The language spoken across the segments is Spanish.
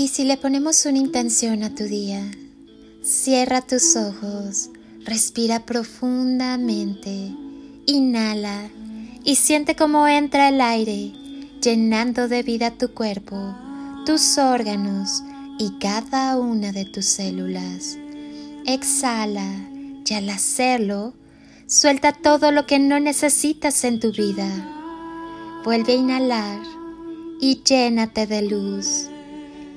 Y si le ponemos una intención a tu día, cierra tus ojos, respira profundamente, inhala y siente cómo entra el aire, llenando de vida tu cuerpo, tus órganos y cada una de tus células. Exhala y al hacerlo, suelta todo lo que no necesitas en tu vida. Vuelve a inhalar y llénate de luz.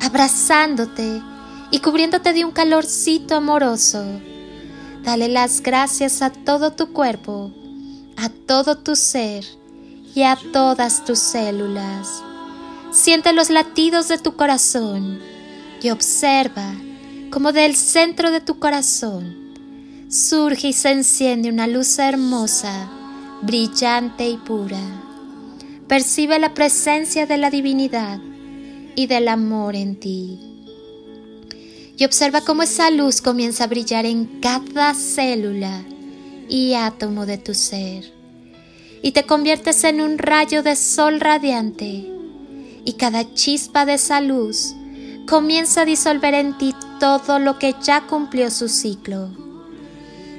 abrazándote y cubriéndote de un calorcito amoroso. Dale las gracias a todo tu cuerpo, a todo tu ser y a todas tus células. Siente los latidos de tu corazón y observa cómo del centro de tu corazón surge y se enciende una luz hermosa, brillante y pura. Percibe la presencia de la divinidad y del amor en ti. Y observa cómo esa luz comienza a brillar en cada célula y átomo de tu ser. Y te conviertes en un rayo de sol radiante. Y cada chispa de esa luz comienza a disolver en ti todo lo que ya cumplió su ciclo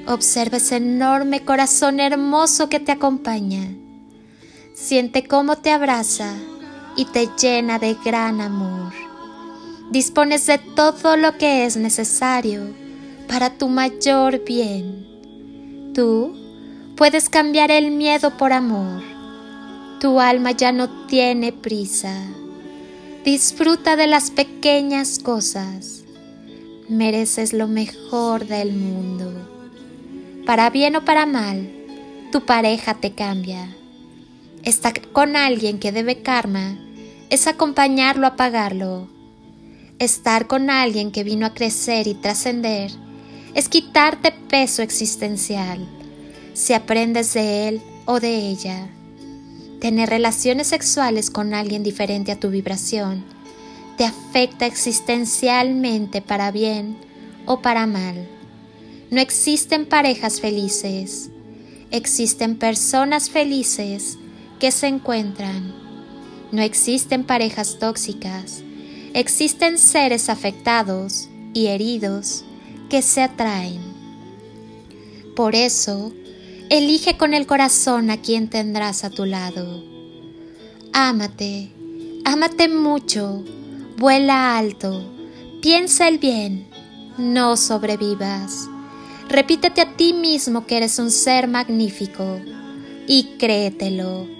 Observa ese enorme corazón hermoso que te acompaña. Siente cómo te abraza y te llena de gran amor. Dispones de todo lo que es necesario para tu mayor bien. Tú puedes cambiar el miedo por amor. Tu alma ya no tiene prisa. Disfruta de las pequeñas cosas. Mereces lo mejor del mundo para bien o para mal, tu pareja te cambia. Estar con alguien que debe karma es acompañarlo a pagarlo. Estar con alguien que vino a crecer y trascender es quitarte peso existencial si aprendes de él o de ella. Tener relaciones sexuales con alguien diferente a tu vibración te afecta existencialmente para bien o para mal. No existen parejas felices, existen personas felices que se encuentran. No existen parejas tóxicas, existen seres afectados y heridos que se atraen. Por eso, elige con el corazón a quien tendrás a tu lado. Ámate, ámate mucho, vuela alto, piensa el bien, no sobrevivas. Repítete a ti mismo que eres un ser magnífico y créetelo.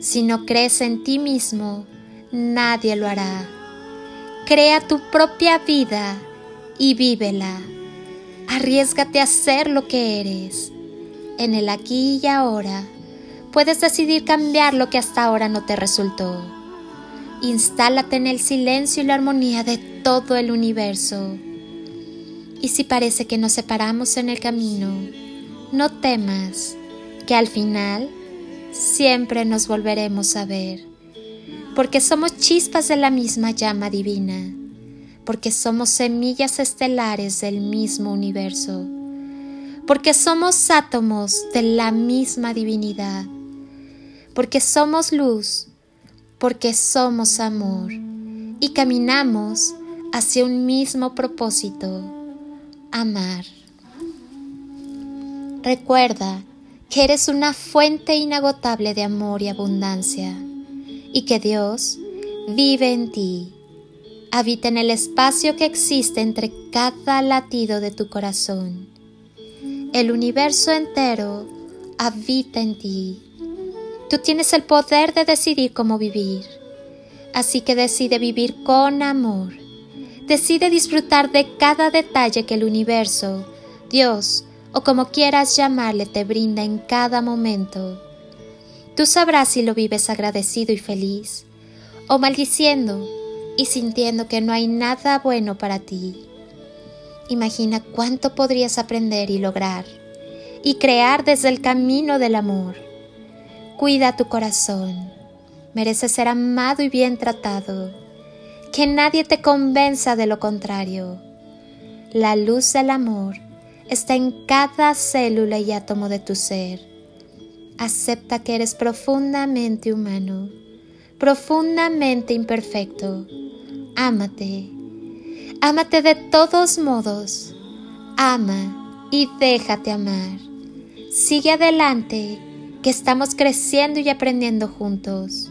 Si no crees en ti mismo, nadie lo hará. Crea tu propia vida y vívela. Arriesgate a ser lo que eres. En el aquí y ahora puedes decidir cambiar lo que hasta ahora no te resultó. Instálate en el silencio y la armonía de todo el universo y si parece que nos separamos en el camino, no temas, que al final siempre nos volveremos a ver, porque somos chispas de la misma llama divina, porque somos semillas estelares del mismo universo, porque somos átomos de la misma divinidad, porque somos luz, porque somos amor. Y caminamos hacia un mismo propósito amar. Recuerda que eres una fuente inagotable de amor y abundancia y que Dios vive en ti. Habita en el espacio que existe entre cada latido de tu corazón. El universo entero habita en ti. Tú tienes el poder de decidir cómo vivir. Así que decide vivir con amor Decide disfrutar de cada detalle que el universo, Dios o como quieras llamarle te brinda en cada momento. Tú sabrás si lo vives agradecido y feliz o maldiciendo, y sintiendo que no hay nada bueno para ti. Imagina cuánto podrías aprender y lograr y crear desde el camino del amor. Cuida tu corazón. Mereces ser amado y bien tratado. Que nadie te convenza de lo contrario. La luz del amor está en cada célula y átomo de tu ser. Acepta que eres profundamente humano, profundamente imperfecto. Ámate. Ámate de todos modos. Ama y déjate amar. Sigue adelante, que estamos creciendo y aprendiendo juntos.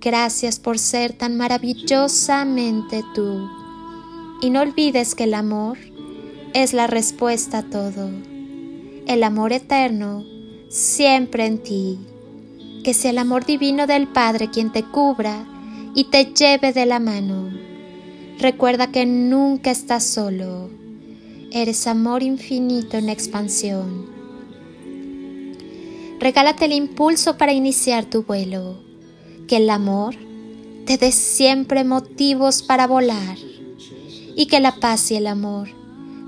Gracias por ser tan maravillosamente tú. Y no olvides que el amor es la respuesta a todo. El amor eterno siempre en ti. Que sea el amor divino del Padre quien te cubra y te lleve de la mano. Recuerda que nunca estás solo. Eres amor infinito en expansión. Regálate el impulso para iniciar tu vuelo. Que el amor te dé siempre motivos para volar. Y que la paz y el amor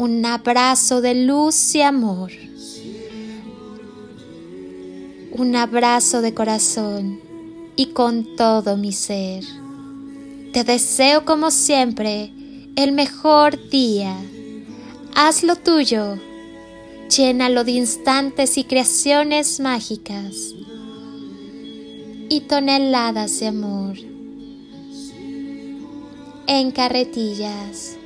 Un abrazo de luz y amor. Un abrazo de corazón y con todo mi ser. Te deseo como siempre el mejor día. Haz lo tuyo llénalo de instantes y creaciones mágicas y toneladas de amor en carretillas.